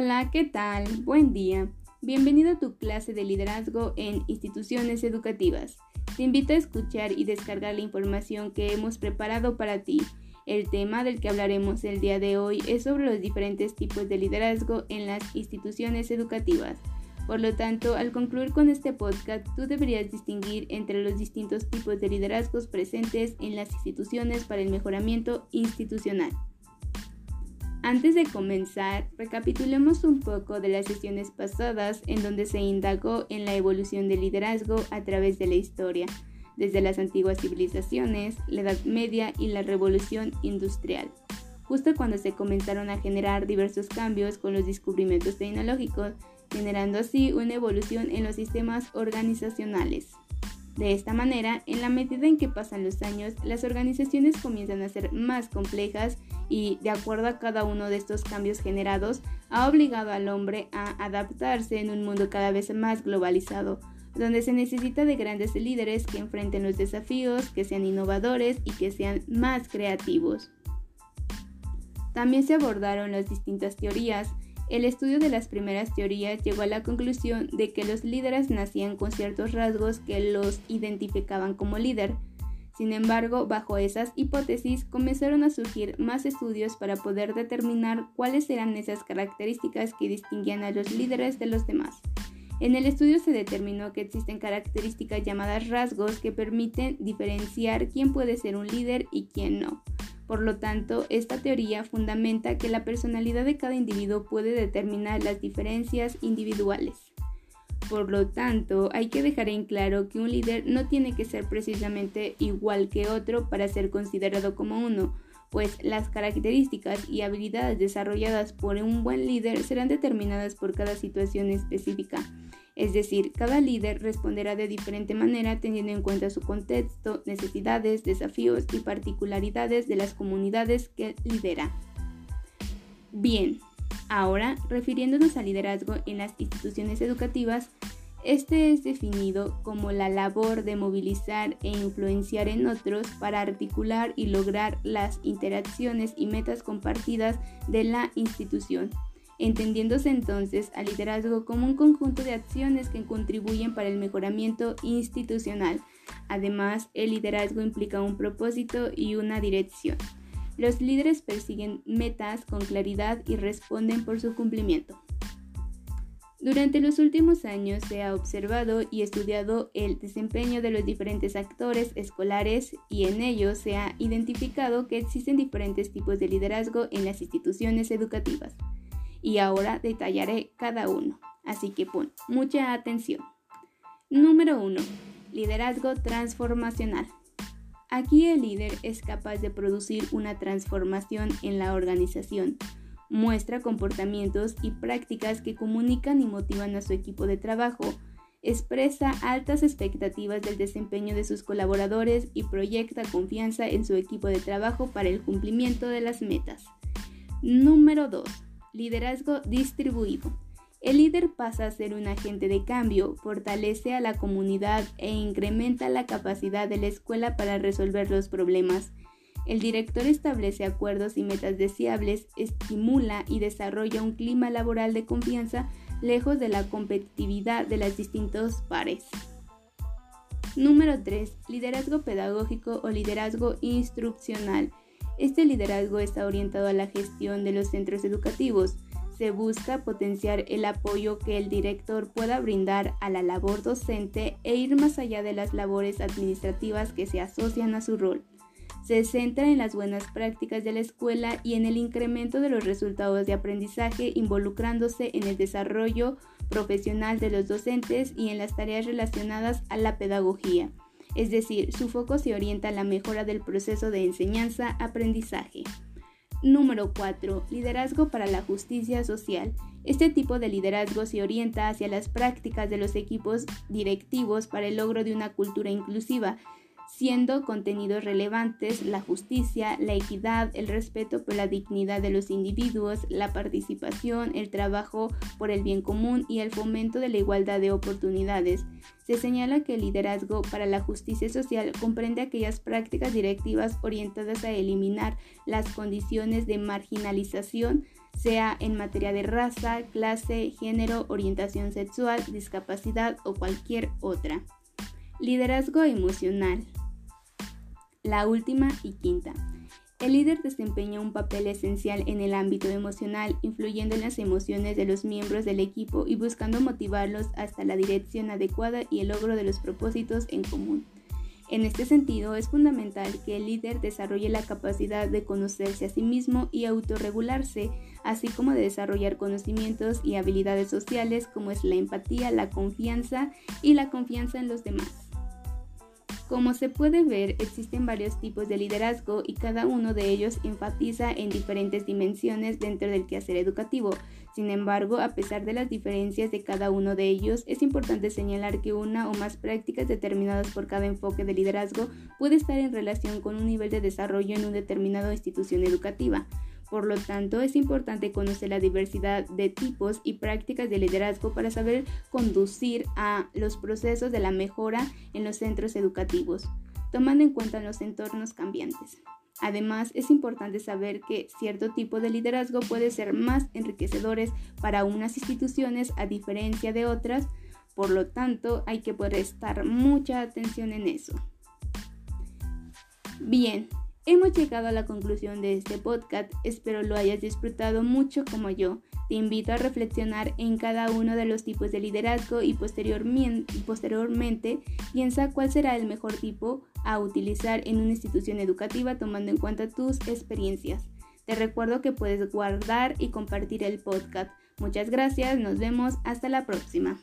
Hola, ¿qué tal? Buen día. Bienvenido a tu clase de liderazgo en instituciones educativas. Te invito a escuchar y descargar la información que hemos preparado para ti. El tema del que hablaremos el día de hoy es sobre los diferentes tipos de liderazgo en las instituciones educativas. Por lo tanto, al concluir con este podcast, tú deberías distinguir entre los distintos tipos de liderazgos presentes en las instituciones para el mejoramiento institucional. Antes de comenzar, recapitulemos un poco de las sesiones pasadas en donde se indagó en la evolución del liderazgo a través de la historia, desde las antiguas civilizaciones, la Edad Media y la Revolución Industrial, justo cuando se comenzaron a generar diversos cambios con los descubrimientos tecnológicos, generando así una evolución en los sistemas organizacionales. De esta manera, en la medida en que pasan los años, las organizaciones comienzan a ser más complejas y, de acuerdo a cada uno de estos cambios generados, ha obligado al hombre a adaptarse en un mundo cada vez más globalizado, donde se necesita de grandes líderes que enfrenten los desafíos, que sean innovadores y que sean más creativos. También se abordaron las distintas teorías el estudio de las primeras teorías llegó a la conclusión de que los líderes nacían con ciertos rasgos que los identificaban como líder. Sin embargo, bajo esas hipótesis comenzaron a surgir más estudios para poder determinar cuáles eran esas características que distinguían a los líderes de los demás. En el estudio se determinó que existen características llamadas rasgos que permiten diferenciar quién puede ser un líder y quién no. Por lo tanto, esta teoría fundamenta que la personalidad de cada individuo puede determinar las diferencias individuales. Por lo tanto, hay que dejar en claro que un líder no tiene que ser precisamente igual que otro para ser considerado como uno, pues las características y habilidades desarrolladas por un buen líder serán determinadas por cada situación específica es decir, cada líder responderá de diferente manera teniendo en cuenta su contexto, necesidades, desafíos y particularidades de las comunidades que lidera. Bien, ahora refiriéndonos al liderazgo en las instituciones educativas, este es definido como la labor de movilizar e influenciar en otros para articular y lograr las interacciones y metas compartidas de la institución entendiéndose entonces al liderazgo como un conjunto de acciones que contribuyen para el mejoramiento institucional. Además, el liderazgo implica un propósito y una dirección. Los líderes persiguen metas con claridad y responden por su cumplimiento. Durante los últimos años se ha observado y estudiado el desempeño de los diferentes actores escolares y en ello se ha identificado que existen diferentes tipos de liderazgo en las instituciones educativas y ahora detallaré cada uno, así que pon mucha atención. Número 1. Liderazgo transformacional. Aquí el líder es capaz de producir una transformación en la organización. Muestra comportamientos y prácticas que comunican y motivan a su equipo de trabajo. Expresa altas expectativas del desempeño de sus colaboradores y proyecta confianza en su equipo de trabajo para el cumplimiento de las metas. Número 2 Liderazgo distribuido. El líder pasa a ser un agente de cambio, fortalece a la comunidad e incrementa la capacidad de la escuela para resolver los problemas. El director establece acuerdos y metas deseables, estimula y desarrolla un clima laboral de confianza lejos de la competitividad de los distintos pares. Número 3. Liderazgo pedagógico o liderazgo instruccional. Este liderazgo está orientado a la gestión de los centros educativos. Se busca potenciar el apoyo que el director pueda brindar a la labor docente e ir más allá de las labores administrativas que se asocian a su rol. Se centra en las buenas prácticas de la escuela y en el incremento de los resultados de aprendizaje involucrándose en el desarrollo profesional de los docentes y en las tareas relacionadas a la pedagogía es decir, su foco se orienta a la mejora del proceso de enseñanza-aprendizaje. Número 4. Liderazgo para la justicia social. Este tipo de liderazgo se orienta hacia las prácticas de los equipos directivos para el logro de una cultura inclusiva. Siendo contenidos relevantes la justicia, la equidad, el respeto por la dignidad de los individuos, la participación, el trabajo por el bien común y el fomento de la igualdad de oportunidades. Se señala que el liderazgo para la justicia social comprende aquellas prácticas directivas orientadas a eliminar las condiciones de marginalización, sea en materia de raza, clase, género, orientación sexual, discapacidad o cualquier otra. Liderazgo emocional. La última y quinta. El líder desempeña un papel esencial en el ámbito emocional, influyendo en las emociones de los miembros del equipo y buscando motivarlos hasta la dirección adecuada y el logro de los propósitos en común. En este sentido, es fundamental que el líder desarrolle la capacidad de conocerse a sí mismo y autorregularse, así como de desarrollar conocimientos y habilidades sociales como es la empatía, la confianza y la confianza en los demás. Como se puede ver, existen varios tipos de liderazgo y cada uno de ellos enfatiza en diferentes dimensiones dentro del quehacer educativo. Sin embargo, a pesar de las diferencias de cada uno de ellos, es importante señalar que una o más prácticas determinadas por cada enfoque de liderazgo puede estar en relación con un nivel de desarrollo en una determinada institución educativa. Por lo tanto, es importante conocer la diversidad de tipos y prácticas de liderazgo para saber conducir a los procesos de la mejora en los centros educativos, tomando en cuenta los entornos cambiantes. Además, es importante saber que cierto tipo de liderazgo puede ser más enriquecedores para unas instituciones a diferencia de otras, por lo tanto hay que prestar mucha atención en eso. Bien, Hemos llegado a la conclusión de este podcast, espero lo hayas disfrutado mucho como yo. Te invito a reflexionar en cada uno de los tipos de liderazgo y posteriormente piensa cuál será el mejor tipo a utilizar en una institución educativa tomando en cuenta tus experiencias. Te recuerdo que puedes guardar y compartir el podcast. Muchas gracias, nos vemos, hasta la próxima.